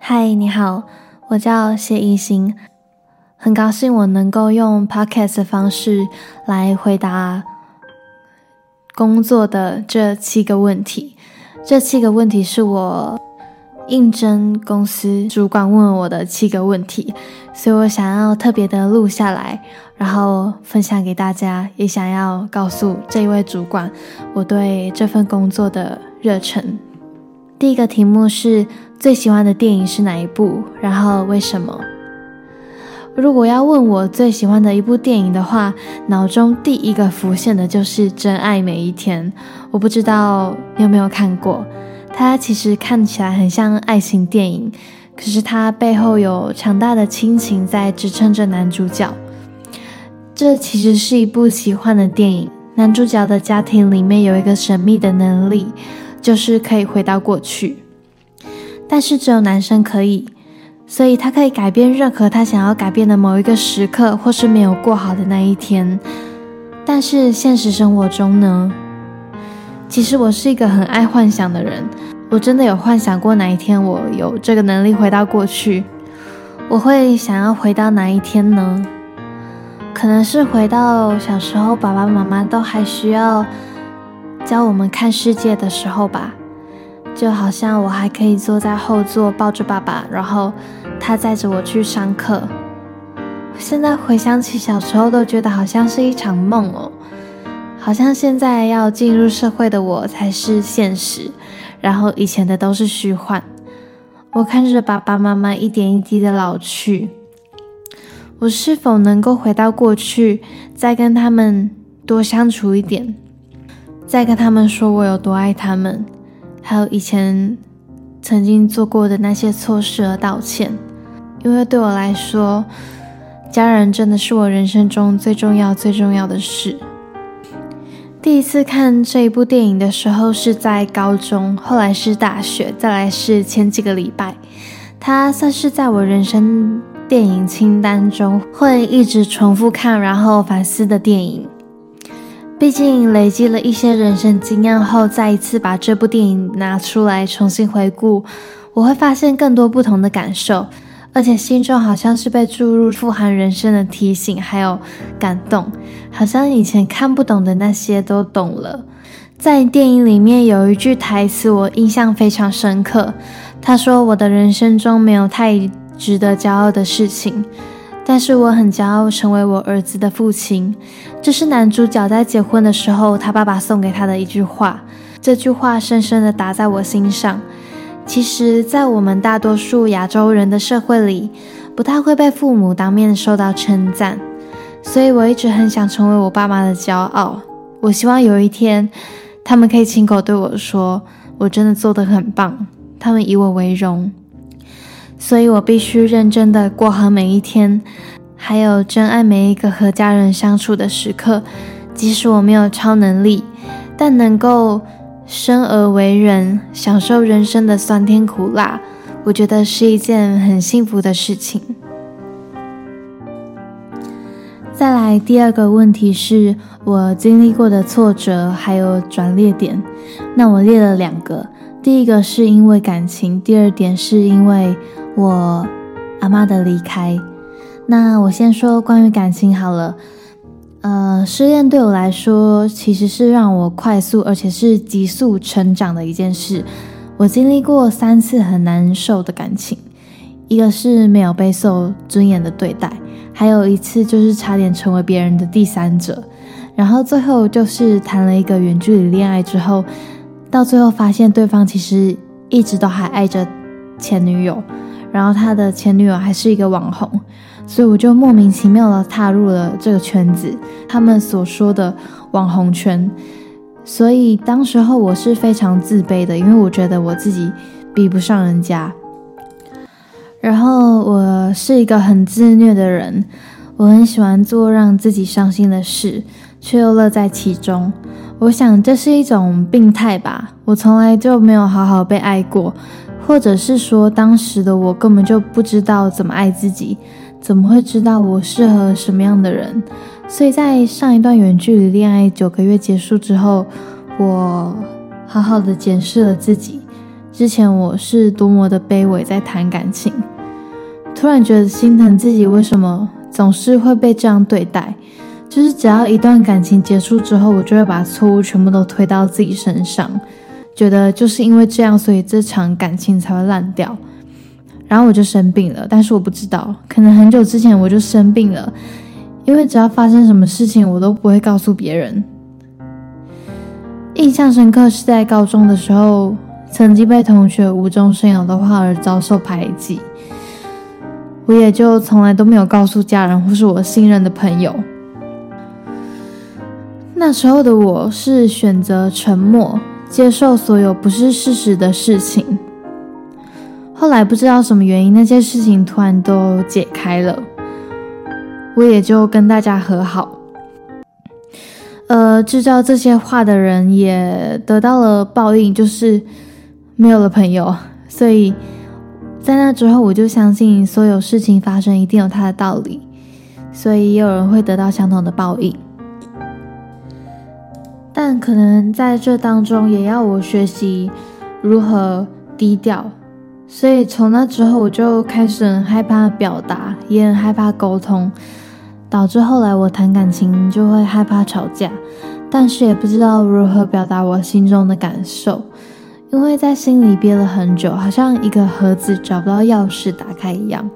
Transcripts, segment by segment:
嗨，你好，我叫谢艺兴。很高兴我能够用 podcast 的方式来回答工作的这七个问题。这七个问题是我应征公司主管问我的七个问题，所以我想要特别的录下来，然后分享给大家，也想要告诉这一位主管我对这份工作的热忱。第一个题目是最喜欢的电影是哪一部？然后为什么？如果要问我最喜欢的一部电影的话，脑中第一个浮现的就是《真爱每一天》。我不知道你有没有看过，它其实看起来很像爱情电影，可是它背后有强大的亲情在支撑着男主角。这其实是一部奇幻的电影，男主角的家庭里面有一个神秘的能力。就是可以回到过去，但是只有男生可以，所以他可以改变任何他想要改变的某一个时刻，或是没有过好的那一天。但是现实生活中呢？其实我是一个很爱幻想的人，我真的有幻想过哪一天我有这个能力回到过去，我会想要回到哪一天呢？可能是回到小时候，爸爸妈妈都还需要。教我们看世界的时候吧，就好像我还可以坐在后座抱着爸爸，然后他载着我去上课。现在回想起小时候，都觉得好像是一场梦哦，好像现在要进入社会的我才是现实，然后以前的都是虚幻。我看着爸爸妈妈一点一滴的老去，我是否能够回到过去，再跟他们多相处一点？再跟他们说我有多爱他们，还有以前曾经做过的那些错事而道歉，因为对我来说，家人真的是我人生中最重要最重要的事。第一次看这一部电影的时候是在高中，后来是大学，再来是前几个礼拜，它算是在我人生电影清单中会一直重复看然后反思的电影。毕竟累积了一些人生经验后，再一次把这部电影拿出来重新回顾，我会发现更多不同的感受，而且心中好像是被注入富含人生的提醒，还有感动，好像以前看不懂的那些都懂了。在电影里面有一句台词我印象非常深刻，他说：“我的人生中没有太值得骄傲的事情。”但是我很骄傲成为我儿子的父亲，这是男主角在结婚的时候他爸爸送给他的一句话。这句话深深地打在我心上。其实，在我们大多数亚洲人的社会里，不太会被父母当面受到称赞，所以我一直很想成为我爸妈的骄傲。我希望有一天，他们可以亲口对我说：“我真的做得很棒。”他们以我为荣。所以我必须认真的过好每一天，还有珍爱每一个和家人相处的时刻。即使我没有超能力，但能够生而为人，享受人生的酸甜苦辣，我觉得是一件很幸福的事情。再来第二个问题是我经历过的挫折还有转捩点，那我列了两个，第一个是因为感情，第二点是因为。我阿妈的离开，那我先说关于感情好了。呃，失恋对我来说其实是让我快速而且是急速成长的一件事。我经历过三次很难受的感情，一个是没有被受尊严的对待，还有一次就是差点成为别人的第三者，然后最后就是谈了一个远距离恋爱之后，到最后发现对方其实一直都还爱着前女友。然后他的前女友还是一个网红，所以我就莫名其妙的踏入了这个圈子，他们所说的网红圈。所以当时候我是非常自卑的，因为我觉得我自己比不上人家。然后我是一个很自虐的人，我很喜欢做让自己伤心的事，却又乐在其中。我想这是一种病态吧。我从来就没有好好被爱过，或者是说，当时的我根本就不知道怎么爱自己，怎么会知道我适合什么样的人？所以在上一段远距离恋爱九个月结束之后，我好好的检视了自己。之前我是多么的卑微，在谈感情，突然觉得心疼自己，为什么总是会被这样对待？就是只要一段感情结束之后，我就会把错误全部都推到自己身上，觉得就是因为这样，所以这场感情才会烂掉。然后我就生病了，但是我不知道，可能很久之前我就生病了，因为只要发生什么事情，我都不会告诉别人。印象深刻是在高中的时候，曾经被同学无中生有的话而遭受排挤，我也就从来都没有告诉家人或是我信任的朋友。那时候的我是选择沉默，接受所有不是事实的事情。后来不知道什么原因，那些事情突然都解开了，我也就跟大家和好。呃，制造这些话的人也得到了报应，就是没有了朋友。所以在那之后，我就相信所有事情发生一定有它的道理，所以也有人会得到相同的报应。但可能在这当中，也要我学习如何低调。所以从那之后，我就开始很害怕表达，也很害怕沟通，导致后来我谈感情就会害怕吵架，但是也不知道如何表达我心中的感受，因为在心里憋了很久，好像一个盒子找不到钥匙打开一样，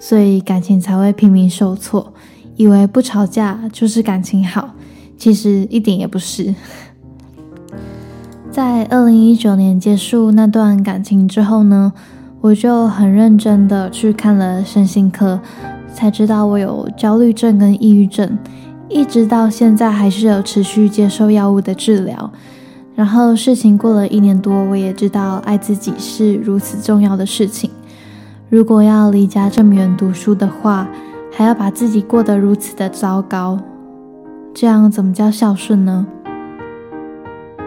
所以感情才会频频受挫，以为不吵架就是感情好。其实一点也不是。在二零一九年结束那段感情之后呢，我就很认真的去看了身心科，才知道我有焦虑症跟抑郁症，一直到现在还是有持续接受药物的治疗。然后事情过了一年多，我也知道爱自己是如此重要的事情。如果要离家这么远读书的话，还要把自己过得如此的糟糕。这样怎么叫孝顺呢？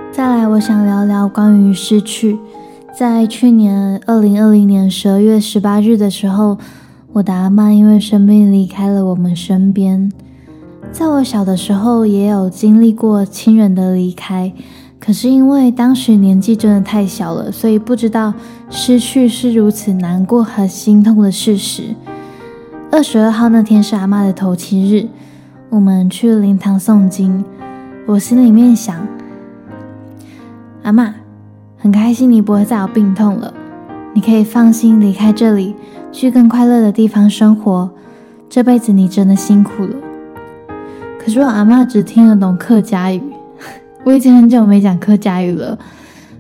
再来，我想聊聊关于失去。在去年二零二零年十二月十八日的时候，我的阿妈因为生病离开了我们身边。在我小的时候，也有经历过亲人的离开，可是因为当时年纪真的太小了，所以不知道失去是如此难过和心痛的事实。二十二号那天是阿妈的头七日。我们去灵堂诵经，我心里面想：阿妈，很开心你不会再有病痛了，你可以放心离开这里，去更快乐的地方生活。这辈子你真的辛苦了。可是我阿妈只听得懂客家语，我已经很久没讲客家语了，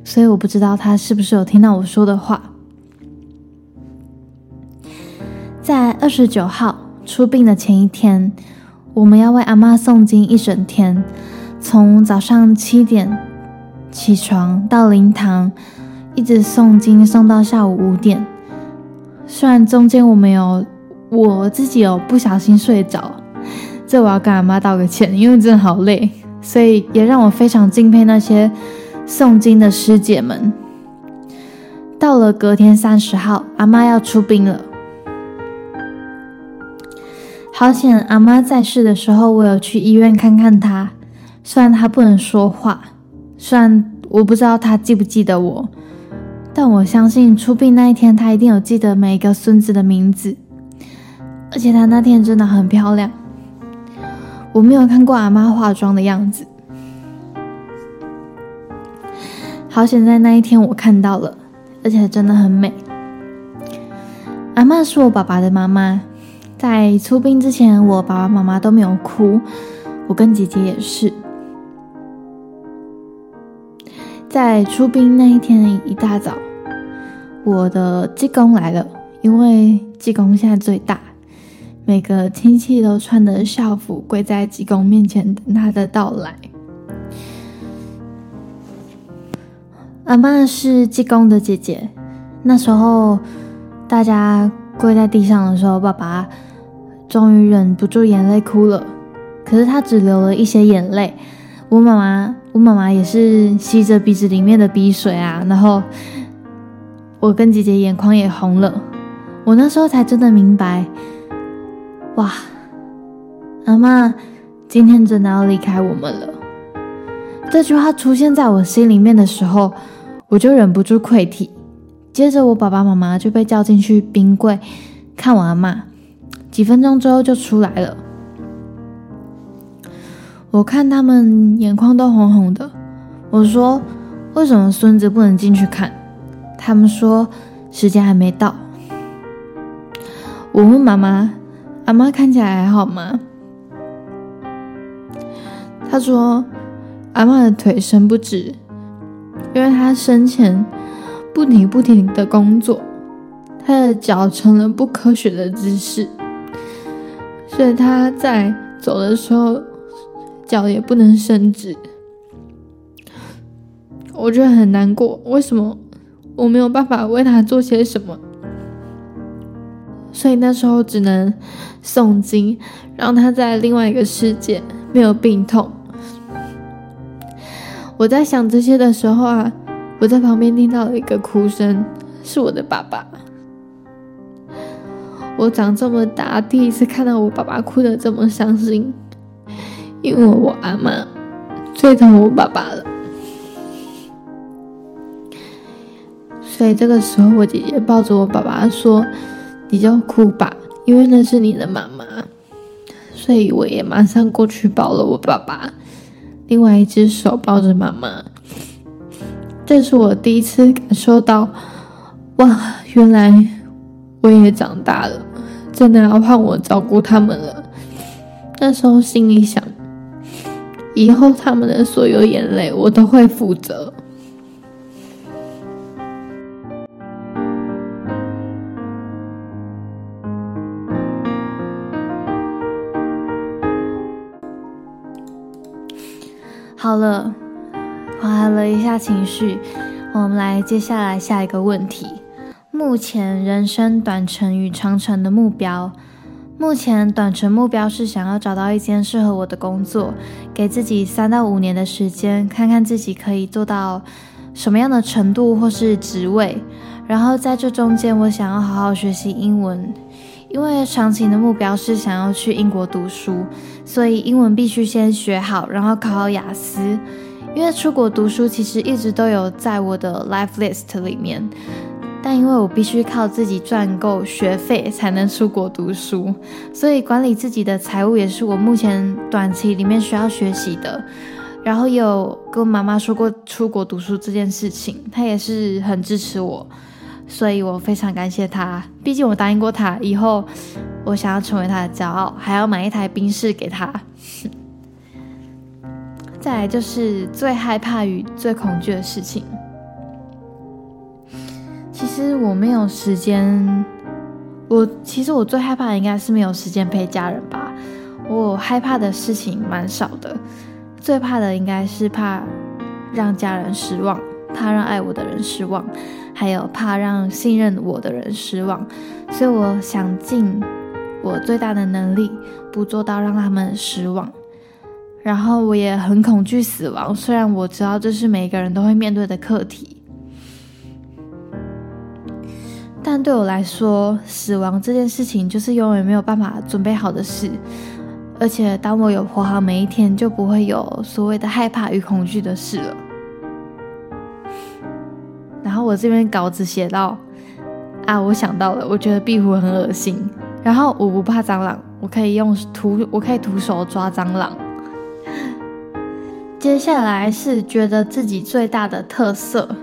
所以我不知道她是不是有听到我说的话。在二十九号出殡的前一天。我们要为阿妈诵经一整天，从早上七点起床到灵堂，一直诵经诵到下午五点。虽然中间我没有我自己有不小心睡着，这我要跟阿妈道个歉，因为真的好累，所以也让我非常敬佩那些诵经的师姐们。到了隔天三十号，阿妈要出殡了。好险！阿妈在世的时候，我有去医院看看她。虽然她不能说话，虽然我不知道她记不记得我，但我相信出殡那一天，她一定有记得每一个孙子的名字。而且她那天真的很漂亮，我没有看过阿妈化妆的样子。好险，在那一天我看到了，而且真的很美。阿妈是我爸爸的妈妈。在出殡之前，我爸爸妈妈都没有哭，我跟姐姐也是。在出殡那一天一大早，我的济公来了，因为济公现在最大，每个亲戚都穿的校服跪在济公面前等他的到来。阿妈是济公的姐姐，那时候大家跪在地上的时候，爸爸。终于忍不住眼泪哭了。可是她只流了一些眼泪，我妈妈，我妈妈也是吸着鼻子里面的鼻水啊。然后我跟姐姐眼眶也红了。我那时候才真的明白，哇，阿妈今天真的要离开我们了。这句话出现在我心里面的时候，我就忍不住溃体。接着我爸爸妈妈就被叫进去冰柜看我阿妈，几分钟之后就出来了。我看他们眼眶都红红的，我说：“为什么孙子不能进去看？”他们说：“时间还没到。”我问妈妈：“阿妈看起来还好吗？”她说：“阿妈的腿伸不直，因为她生前不停不停的工作，她的脚成了不科学的姿势，所以她在走的时候脚也不能伸直。”我觉得很难过，为什么我没有办法为他做些什么？所以那时候只能诵经，让他在另外一个世界没有病痛。我在想这些的时候啊，我在旁边听到了一个哭声，是我的爸爸。我长这么大第一次看到我爸爸哭得这么伤心，因为我阿妈最疼我爸爸了。所以这个时候，我姐姐抱着我爸爸说。你就哭吧，因为那是你的妈妈，所以我也马上过去抱了我爸爸，另外一只手抱着妈妈。这是我第一次感受到，哇，原来我也长大了，真的要换我照顾他们了。那时候心里想，以后他们的所有眼泪，我都会负责。好了，缓和了一下情绪，我们来接下来下一个问题。目前人生短程与长程的目标，目前短程目标是想要找到一间适合我的工作，给自己三到五年的时间，看看自己可以做到什么样的程度或是职位。然后在这中间，我想要好好学习英文。因为长期的目标是想要去英国读书，所以英文必须先学好，然后考好雅思。因为出国读书其实一直都有在我的 life list 里面，但因为我必须靠自己赚够学费才能出国读书，所以管理自己的财务也是我目前短期里面需要学习的。然后有跟妈妈说过出国读书这件事情，她也是很支持我。所以我非常感谢她，毕竟我答应过她，以后我想要成为她的骄傲，还要买一台冰室给她。再来就是最害怕与最恐惧的事情。其实我没有时间，我其实我最害怕的应该是没有时间陪家人吧。我害怕的事情蛮少的，最怕的应该是怕让家人失望，怕让爱我的人失望。还有怕让信任我的人失望，所以我想尽我最大的能力，不做到让他们失望。然后我也很恐惧死亡，虽然我知道这是每个人都会面对的课题，但对我来说，死亡这件事情就是永远没有办法准备好的事。而且当我有活好每一天，就不会有所谓的害怕与恐惧的事了。然后我这边稿子写到啊，我想到了，我觉得壁虎很恶心。然后我不怕蟑螂，我可以用徒，我可以徒手抓蟑螂。接下来是觉得自己最大的特色，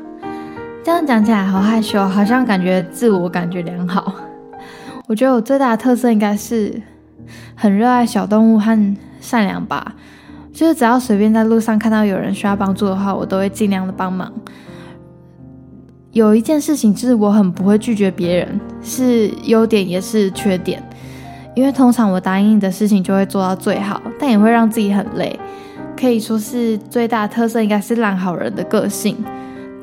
这样讲起来好害羞，好像感觉自我感觉良好。我觉得我最大的特色应该是很热爱小动物和善良吧，就是只要随便在路上看到有人需要帮助的话，我都会尽量的帮忙。有一件事情就是我很不会拒绝别人，是优点也是缺点。因为通常我答应你的事情就会做到最好，但也会让自己很累。可以说是最大的特色应该是烂好人的个性。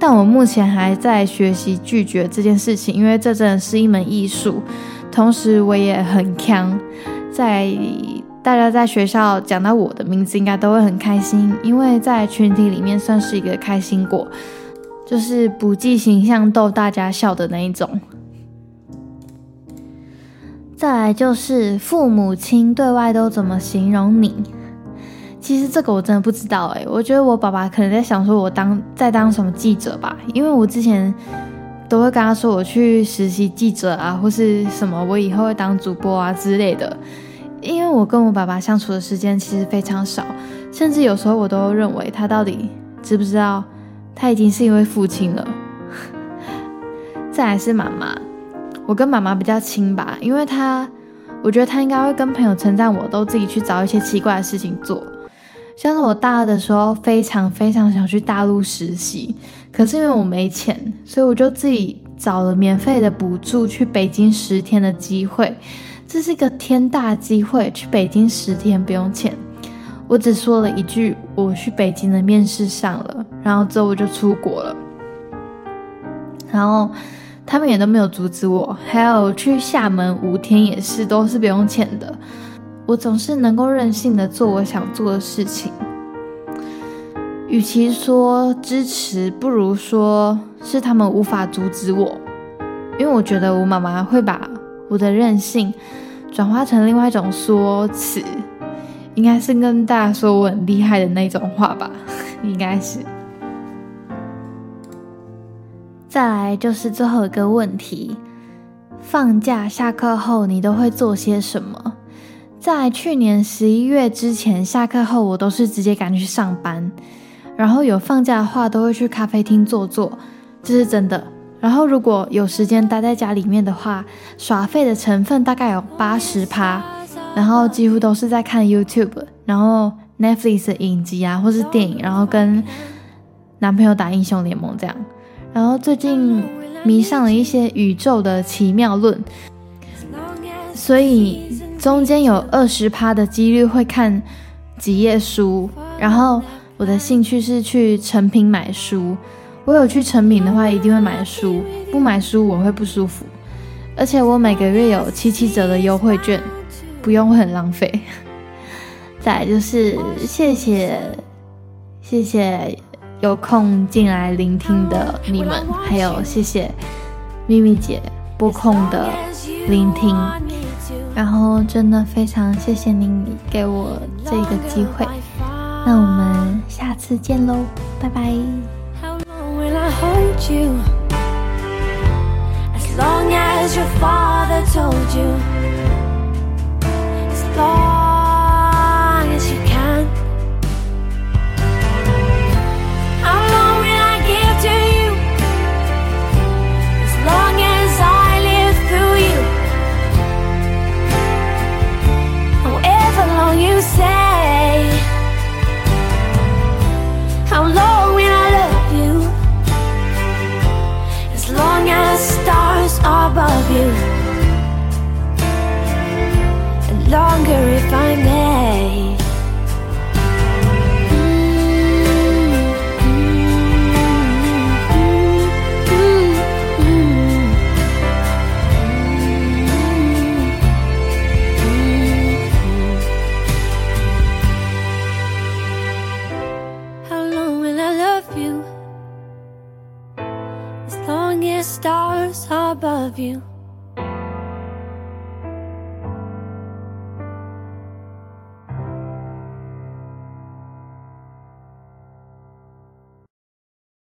但我目前还在学习拒绝这件事情，因为这真的是一门艺术。同时我也很强，在大家在学校讲到我的名字，应该都会很开心，因为在群体里面算是一个开心果，就是不计形象逗大家笑的那一种。再来就是父母亲对外都怎么形容你？其实这个我真的不知道诶，我觉得我爸爸可能在想说我当在当什么记者吧，因为我之前都会跟他说我去实习记者啊，或是什么我以后会当主播啊之类的。因为我跟我爸爸相处的时间其实非常少，甚至有时候我都认为他到底知不知道他已经是一位父亲了。再来是妈妈。我跟妈妈比较亲吧，因为她，我觉得她应该会跟朋友称赞我，都自己去找一些奇怪的事情做。像是我大二的时候，非常非常想去大陆实习，可是因为我没钱，所以我就自己找了免费的补助去北京十天的机会。这是一个天大机会，去北京十天不用钱。我只说了一句我去北京的面试上了，然后之后我就出国了，然后。他们也都没有阻止我，还有去厦门五天也是都是不用钱的。我总是能够任性的做我想做的事情。与其说支持，不如说是他们无法阻止我，因为我觉得我妈妈会把我的任性转化成另外一种说辞，应该是跟大家说我很厉害的那种话吧，应该是。再来就是最后一个问题：放假下课后你都会做些什么？在去年十一月之前，下课后我都是直接赶去上班，然后有放假的话都会去咖啡厅坐坐，这是真的。然后如果有时间待在家里面的话，耍废的成分大概有八十趴，然后几乎都是在看 YouTube，然后 Netflix 的影集啊，或是电影，然后跟男朋友打英雄联盟这样。然后最近迷上了一些宇宙的奇妙论，所以中间有二十趴的几率会看几页书。然后我的兴趣是去成品买书，我有去成品的话一定会买书，不买书我会不舒服。而且我每个月有七七折的优惠券，不用很浪费。再就是谢谢谢谢。有空进来聆听的你们，还有谢谢咪咪姐播控的聆听，然后真的非常谢谢您给我这个机会，那我们下次见喽，拜拜。stars above you.